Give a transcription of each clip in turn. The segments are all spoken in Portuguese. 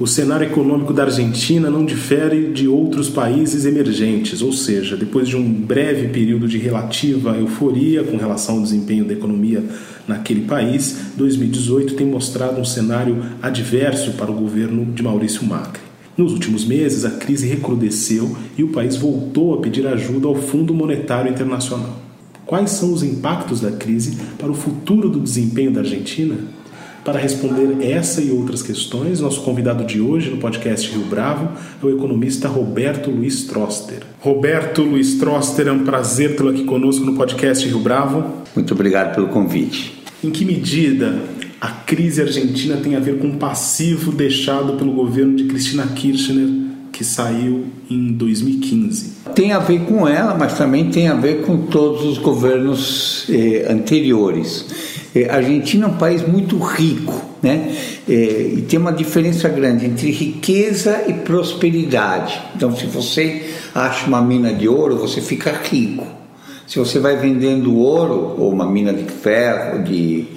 O cenário econômico da Argentina não difere de outros países emergentes, ou seja, depois de um breve período de relativa euforia com relação ao desempenho da economia naquele país, 2018 tem mostrado um cenário adverso para o governo de Maurício Macri. Nos últimos meses, a crise recrudesceu e o país voltou a pedir ajuda ao Fundo Monetário Internacional. Quais são os impactos da crise para o futuro do desempenho da Argentina? Para responder essa e outras questões, nosso convidado de hoje no podcast Rio Bravo é o economista Roberto Luiz Troster. Roberto Luiz Troster, é um prazer tê-lo aqui conosco no podcast Rio Bravo. Muito obrigado pelo convite. Em que medida a crise argentina tem a ver com o passivo deixado pelo governo de Cristina Kirchner, que saiu em 2015? Tem a ver com ela, mas também tem a ver com todos os governos eh, anteriores. É, a Argentina é um país muito rico, né? É, e tem uma diferença grande entre riqueza e prosperidade. Então, se você acha uma mina de ouro, você fica rico. Se você vai vendendo ouro ou uma mina de ferro, de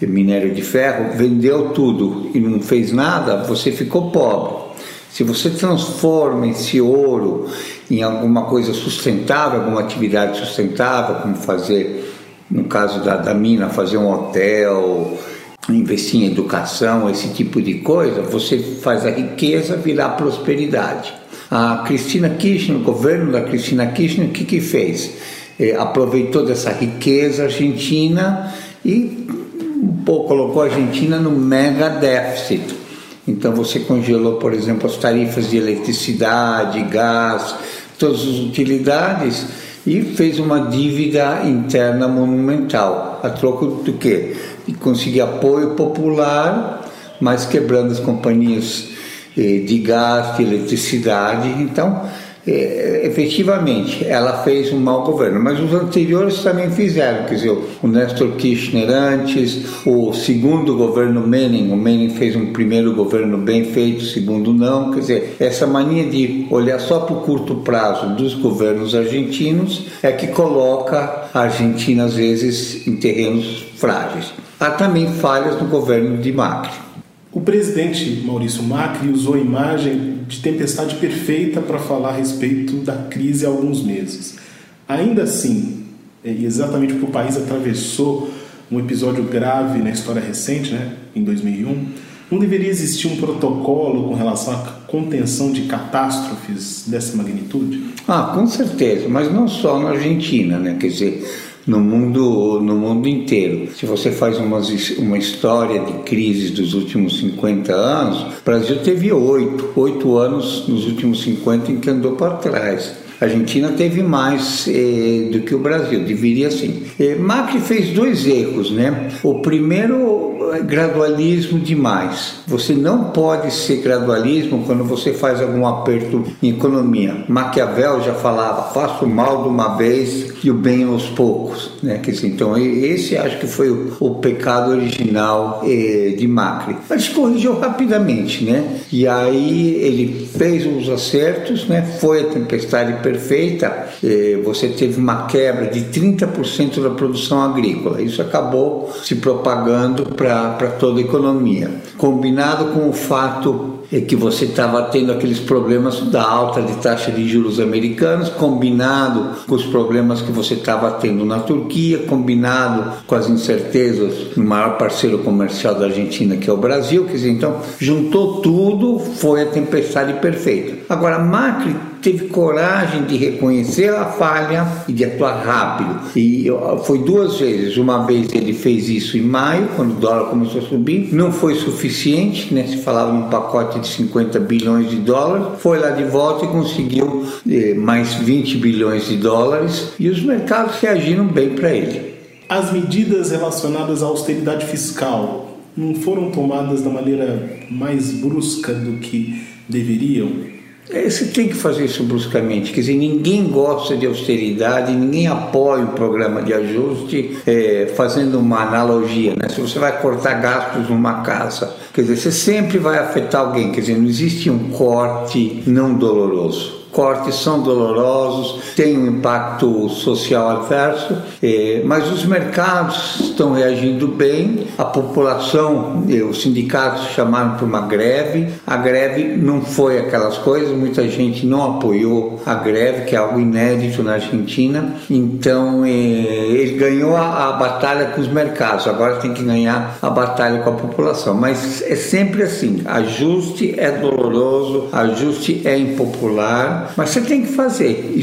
minério de ferro, vendeu tudo e não fez nada, você ficou pobre. Se você transforma esse ouro em alguma coisa sustentável, alguma atividade sustentável, como fazer no caso da, da mina, fazer um hotel, investir em educação, esse tipo de coisa, você faz a riqueza virar prosperidade. A Cristina Kirchner, o governo da Cristina Kirchner, o que, que fez? É, aproveitou dessa riqueza argentina e pouco, colocou a Argentina no mega déficit. Então você congelou, por exemplo, as tarifas de eletricidade, gás, todas as utilidades e fez uma dívida interna monumental, a troco do quê? De conseguir apoio popular, mas quebrando as companhias eh, de gás, de eletricidade. Então, é, efetivamente, ela fez um mau governo, mas os anteriores também fizeram, quer dizer, o Néstor Kirchner antes, o segundo governo Menem, o Menem fez um primeiro governo bem feito, o segundo não, quer dizer, essa mania de olhar só para o curto prazo dos governos argentinos é que coloca a Argentina, às vezes, em terrenos frágeis. Há também falhas no governo de Macri. O presidente Maurício Macri usou a imagem de tempestade perfeita para falar a respeito da crise há alguns meses. Ainda assim, exatamente porque o país atravessou um episódio grave na história recente, né, em 2001, não deveria existir um protocolo com relação à contenção de catástrofes dessa magnitude? Ah, com certeza, mas não só na Argentina, né? Quer dizer, no mundo, no mundo inteiro. Se você faz uma, uma história de crises dos últimos 50 anos, o Brasil teve oito, oito anos nos últimos 50 em que andou para trás. A Argentina teve mais eh, do que o Brasil, deveria sim. Eh, Macri fez dois erros, né? O primeiro gradualismo demais. Você não pode ser gradualismo quando você faz algum aperto em economia. Maquiavel já falava: faça o mal de uma vez e o bem aos poucos. Né? Então, esse acho que foi o, o pecado original eh, de Macri. Mas corrigiu rapidamente, né? E aí ele fez os acertos, né? Foi a tempestade perfeita. Eh, você teve uma quebra de 30% da produção agrícola. Isso acabou se propagando para para toda a economia. Combinado com o fato é que você estava tendo aqueles problemas da alta de taxa de juros americanos, combinado com os problemas que você estava tendo na Turquia, combinado com as incertezas no maior parceiro comercial da Argentina, que é o Brasil, quer dizer, então juntou tudo, foi a tempestade perfeita. Agora, Macri teve coragem de reconhecer a falha e de atuar rápido. E foi duas vezes. Uma vez ele fez isso em maio, quando o dólar começou a subir. Não foi suficiente, né? Se falava num pacote de 50 bilhões de dólares. Foi lá de volta e conseguiu eh, mais 20 bilhões de dólares. E os mercados reagiram bem para ele. As medidas relacionadas à austeridade fiscal não foram tomadas da maneira mais brusca do que deveriam? É, você tem que fazer isso bruscamente. Quer dizer, ninguém gosta de austeridade, ninguém apoia o programa de ajuste, é, fazendo uma analogia. Né? Se você vai cortar gastos numa casa, quer dizer, você sempre vai afetar alguém. Quer dizer, não existe um corte não doloroso cortes são dolorosos, têm um impacto social adverso, eh, mas os mercados estão reagindo bem, a população, eh, os sindicatos chamaram para uma greve, a greve não foi aquelas coisas, muita gente não apoiou a greve, que é algo inédito na Argentina, então eh, ele ganhou a, a batalha com os mercados, agora tem que ganhar a batalha com a população, mas é sempre assim, ajuste é doloroso, ajuste é impopular, mas você tem que fazer.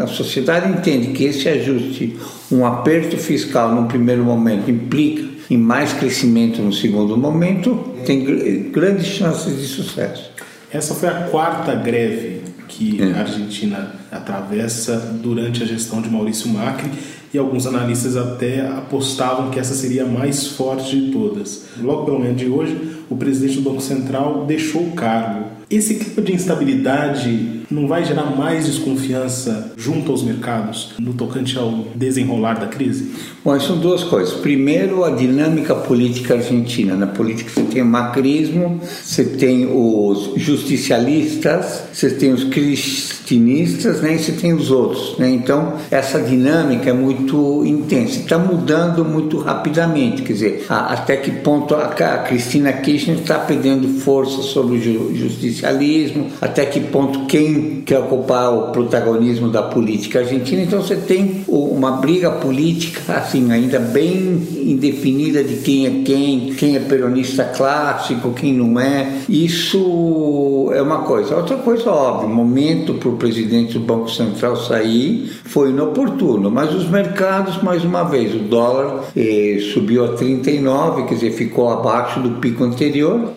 A sociedade entende que esse ajuste, um aperto fiscal no primeiro momento, implica em mais crescimento no segundo momento, tem grandes chances de sucesso. Essa foi a quarta greve que é. a Argentina atravessa durante a gestão de Maurício Macri e alguns analistas até apostavam que essa seria a mais forte de todas. Logo pelo menos de hoje, o presidente do Banco Central deixou o cargo. Esse clima de instabilidade não vai gerar mais desconfiança junto aos mercados no tocante ao desenrolar da crise? Bom, são duas coisas. Primeiro, a dinâmica política argentina. Na política você tem o macrismo, você tem os justicialistas, você tem os cristinistas né, e você tem os outros. Né? Então, essa dinâmica é muito intensa. Está mudando muito rapidamente. Quer dizer, até que ponto a Cristina Kirchner está perdendo força sobre o justicialismo, até que ponto quem quer ocupar o protagonismo da política argentina. Então você tem uma briga política assim ainda bem indefinida de quem é quem, quem é peronista clássico, quem não é. Isso é uma coisa. Outra coisa óbvia, o momento para o presidente do Banco Central sair foi inoportuno, mas os mercados mais uma vez, o dólar eh, subiu a 39, quer dizer, ficou abaixo do pico anterior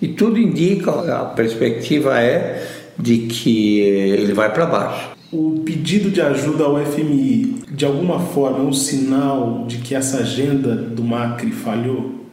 e tudo indica, a perspectiva é de que ele vai para baixo. O pedido de ajuda ao FMI, de alguma forma, é um sinal de que essa agenda do Macri falhou?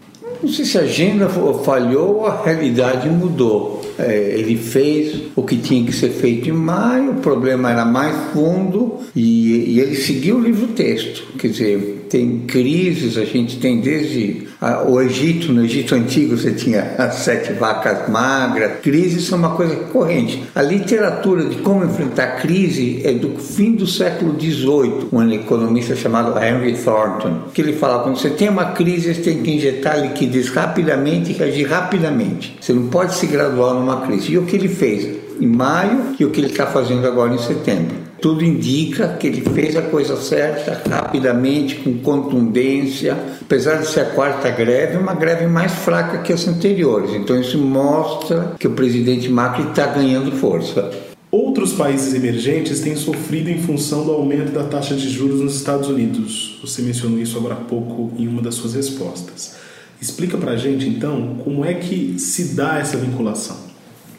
Não sei se a agenda falhou ou a realidade mudou. É, ele fez o que tinha que ser feito em maio, o problema era mais fundo e, e ele seguiu o livro-texto. Quer dizer, tem crises, a gente tem desde o Egito, no Egito Antigo você tinha as sete vacas magras. Crises são uma coisa corrente. A literatura de como enfrentar crise é do fim do século XVIII, um economista chamado Henry Thornton, que ele fala quando você tem uma crise, você tem que injetar liquidez rapidamente e reagir rapidamente. Você não pode se graduar numa crise. E o que ele fez em maio e o que ele está fazendo agora em setembro tudo indica que ele fez a coisa certa rapidamente, com contundência, apesar de ser a quarta greve, uma greve mais fraca que as anteriores. Então isso mostra que o presidente Macri está ganhando força. Outros países emergentes têm sofrido em função do aumento da taxa de juros nos Estados Unidos. Você mencionou isso agora há pouco em uma das suas respostas. Explica para a gente, então, como é que se dá essa vinculação.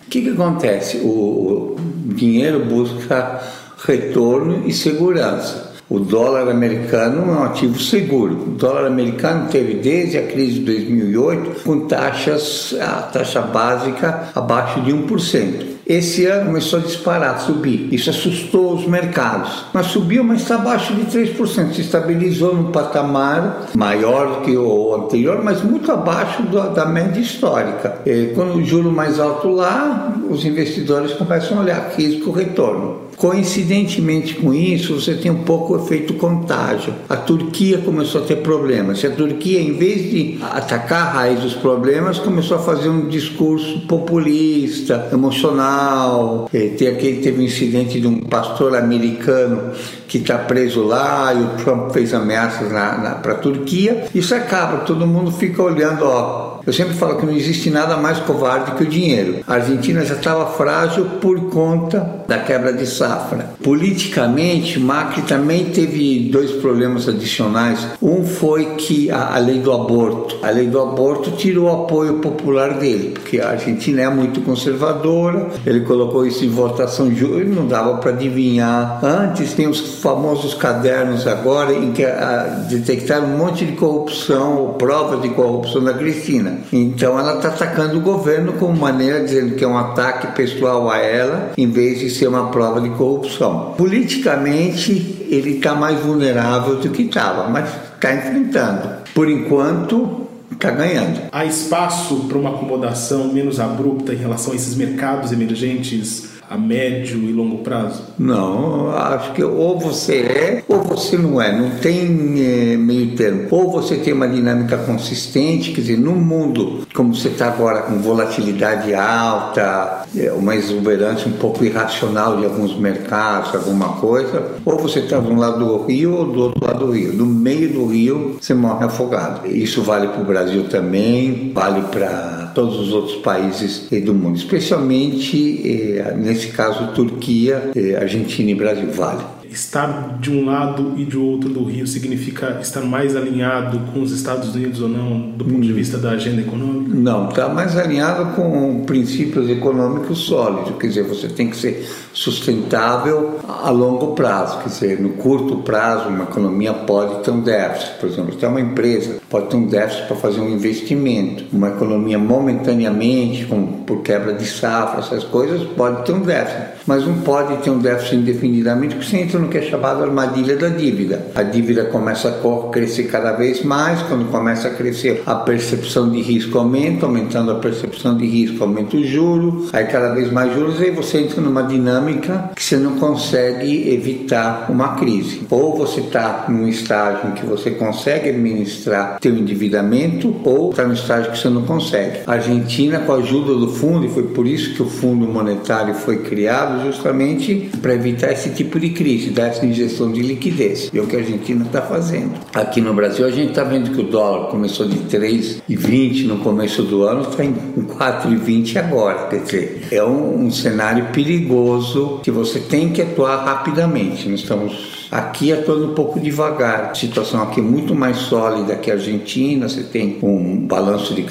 O que, que acontece? O dinheiro busca retorno e segurança. O dólar americano é um ativo seguro. O dólar americano teve desde a crise de 2008 com taxas, a taxa básica abaixo de 1%. Esse ano começou a disparar, subir. Isso assustou os mercados. Mas subiu, mas está abaixo de 3%. Se estabilizou num patamar maior do que o anterior, mas muito abaixo da média histórica. E quando o juro mais alto lá, os investidores começam a olhar risco-retorno. Coincidentemente com isso, você tem um pouco o efeito contágio. A Turquia começou a ter problemas. Se a Turquia, em vez de atacar a raiz dos problemas, começou a fazer um discurso populista, emocional. Tem aquele, teve um incidente de um pastor americano que está preso lá e o Trump fez ameaças para a Turquia. Isso acaba, todo mundo fica olhando, ó, eu sempre falo que não existe nada mais covarde que o dinheiro. A Argentina já estava frágil por conta da quebra de safra. Politicamente, Macri também teve dois problemas adicionais. Um foi que a, a lei do aborto. A lei do aborto tirou o apoio popular dele, porque a Argentina é muito conservadora. Ele colocou isso em votação, não dava para adivinhar. Antes tem os famosos cadernos agora em que a, detectaram um monte de corrupção ou provas de corrupção da Cristina. Então ela está atacando o governo como maneira dizendo que é um ataque pessoal a ela, em vez de ser uma prova de corrupção. Politicamente ele está mais vulnerável do que estava, mas está enfrentando. Por enquanto está ganhando. Há espaço para uma acomodação menos abrupta em relação a esses mercados emergentes a médio e longo prazo? Não, acho que ou você é ou você não é, não tem é, meio termo. Ou você tem uma dinâmica consistente, quer dizer, num mundo como você está agora com volatilidade alta, é, uma exuberância um pouco irracional de alguns mercados, alguma coisa, ou você está de um lado do rio ou do outro lado do rio. No meio do rio você morre afogado. Isso vale para o Brasil também, vale para todos os outros países do mundo, especialmente eh, nesse caso Turquia, eh, Argentina e Brasil vale estar de um lado e de outro do rio significa estar mais alinhado com os Estados Unidos ou não, do ponto de hum. vista da agenda econômica? Não, está mais alinhado com princípios econômicos sólidos. Quer dizer, você tem que ser sustentável a longo prazo. Quer dizer, no curto prazo, uma economia pode ter um déficit. Por exemplo, tem uma empresa pode ter um déficit para fazer um investimento. Uma economia momentaneamente, como por quebra de safra, essas coisas, pode ter um déficit. Mas não pode ter um déficit indefinidamente, porque você entra no que é chamado armadilha da dívida. A dívida começa a crescer cada vez mais, quando começa a crescer a percepção de risco aumenta, aumentando a percepção de risco aumenta o juro, aí cada vez mais juros, aí você entra numa dinâmica que você não consegue evitar uma crise. Ou você está num estágio em que você consegue administrar teu endividamento, ou está no estágio que você não consegue. A Argentina, com a ajuda do fundo, e foi por isso que o Fundo Monetário foi criado, justamente para evitar esse tipo de crise dessa injeção de liquidez. E é o que a Argentina está fazendo. Aqui no Brasil, a gente está vendo que o dólar começou de 3,20 no começo do ano, está em 4,20 agora. Quer dizer, é um, um cenário perigoso que você tem que atuar rapidamente. Nós estamos Aqui é todo um pouco devagar. A situação aqui é muito mais sólida que a Argentina. Você tem um balanço de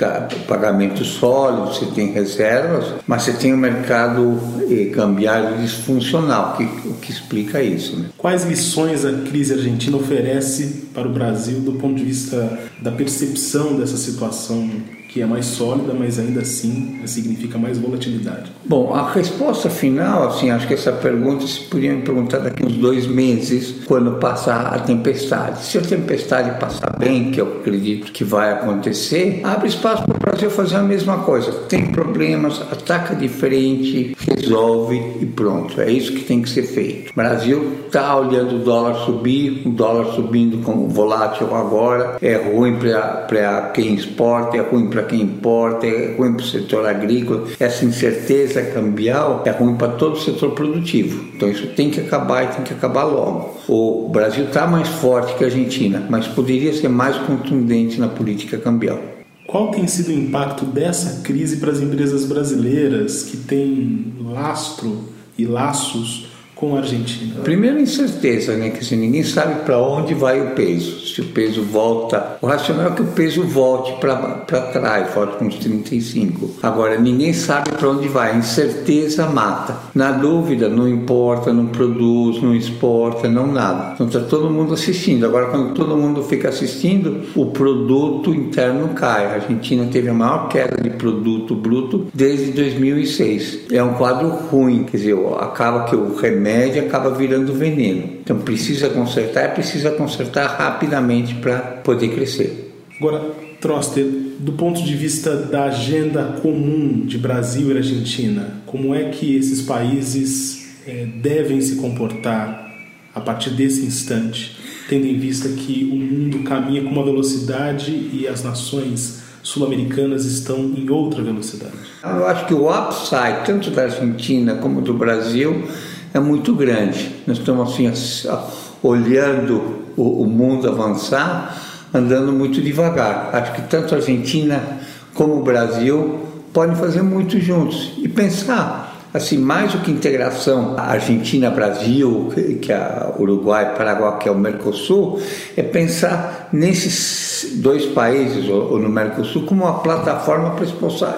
pagamento sólido, você tem reservas, mas você tem um mercado eh, cambiário disfuncional, que, o que explica isso. Né? Quais lições a crise argentina oferece para o Brasil do ponto de vista da percepção dessa situação que é mais sólida, mas ainda assim significa mais volatilidade? Bom, a resposta final, assim, acho que essa pergunta se podia me perguntar daqui uns dois meses, quando passar a tempestade. Se a tempestade passar bem, que eu acredito que vai acontecer, abre espaço para Brasil fazer a mesma coisa. Tem problemas, ataca de frente, resolve e pronto. É isso que tem que ser feito. O Brasil está olhando o dólar subir, o dólar subindo como volátil agora, é ruim para quem exporta, é ruim para quem importa, é ruim para o setor agrícola. Essa incerteza cambial é ruim para todo o setor produtivo. Então isso tem que acabar e tem que acabar logo. O Brasil está mais forte que a Argentina, mas poderia ser mais contundente na política cambial. Qual tem sido o impacto dessa crise para as empresas brasileiras que têm lastro e laços com a Argentina? Primeiro, incerteza, né? Que assim, ninguém sabe para onde vai o peso. Se o peso volta. O racional é que o peso volte para trás, volte com os 35. Agora, ninguém sabe para onde vai. Incerteza mata. Na dúvida, não importa, não produz, não exporta, não nada. Então está todo mundo assistindo. Agora, quando todo mundo fica assistindo, o produto interno cai. A Argentina teve a maior queda de produto bruto desde 2006. É um quadro ruim, quer dizer, acaba que o remédio remédio acaba virando veneno. Então precisa consertar, precisa consertar rapidamente para poder crescer. Agora, Troster, do ponto de vista da agenda comum de Brasil e Argentina, como é que esses países é, devem se comportar a partir desse instante, tendo em vista que o mundo caminha com uma velocidade e as nações sul-americanas estão em outra velocidade? Eu acho que o upside, tanto da Argentina como do Brasil, é muito grande. Nós estamos assim, olhando o, mundo avançar, andando muito devagar. Acho que tanto a Argentina como o Brasil podem fazer muito juntos e pensar assim mais do que integração Argentina-Brasil, que é Uruguai, Paraguai, que é o Mercosul, é pensar nesses dois países ou, no Mercosul como uma plataforma para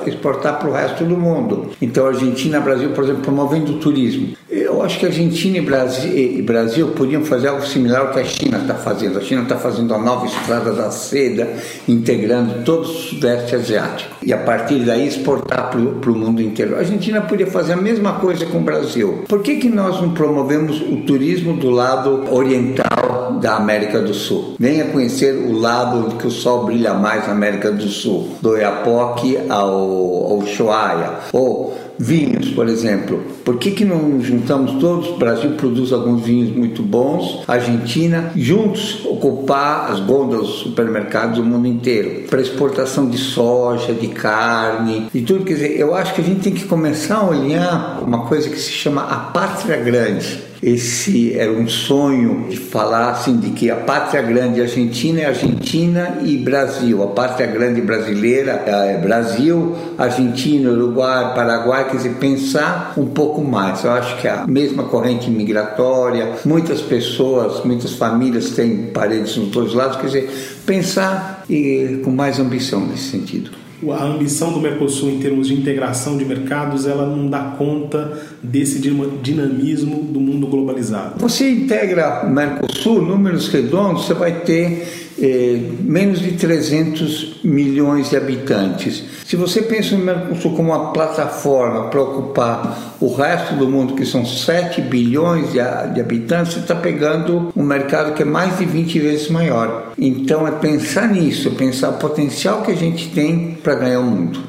exportar, para o resto do mundo. Então, Argentina, Brasil, por exemplo, promovendo o turismo Eu acho que Argentina e Brasil, e Brasil podiam fazer algo similar ao que a China está fazendo. A China está fazendo a nova estrada da seda, integrando todo o sudeste asiático e a partir daí exportar para o mundo inteiro. A Argentina podia fazer a mesma coisa com o Brasil. Por que, que nós não promovemos o turismo do lado oriental da América do Sul? Venha conhecer o lado que o sol brilha mais na América do Sul, do Oiapoque ao, ao Ushuaia, ou vinhos, por exemplo. Por que, que não juntamos todos? O Brasil produz alguns vinhos muito bons, Argentina, juntos ocupar as gôndolas dos supermercados do mundo inteiro para exportação de soja, de carne, de tudo. Quer dizer, eu acho que a gente tem que começar a olhar uma coisa que se chama a pátria grande esse era um sonho de falar assim de que a pátria grande argentina é Argentina e Brasil, a pátria grande brasileira é Brasil, Argentina, Uruguai, Paraguai, quer dizer, pensar um pouco mais. Eu acho que a mesma corrente migratória, muitas pessoas, muitas famílias têm paredes nos dois lados, quer dizer, pensar e, com mais ambição nesse sentido a ambição do Mercosul em termos de integração de mercados, ela não dá conta desse dinamismo do mundo globalizado. Você integra Mercosul, números redondos, você vai ter é, menos de 300 milhões de habitantes. Se você pensa no Mercosul como uma plataforma para ocupar o resto do mundo, que são 7 bilhões de, de habitantes, você está pegando um mercado que é mais de 20 vezes maior. Então é pensar nisso, é pensar o potencial que a gente tem para ganhar o mundo.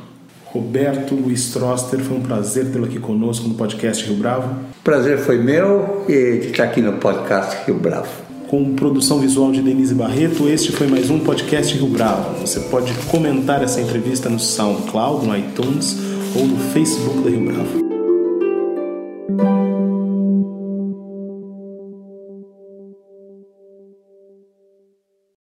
Roberto Luiz Troster, foi um prazer tê-lo aqui conosco no podcast Rio Bravo. Prazer foi meu de estar aqui no podcast Rio Bravo com produção visual de Denise Barreto. Este foi mais um podcast Rio Bravo. Você pode comentar essa entrevista no SoundCloud, no iTunes ou no Facebook da Rio Bravo.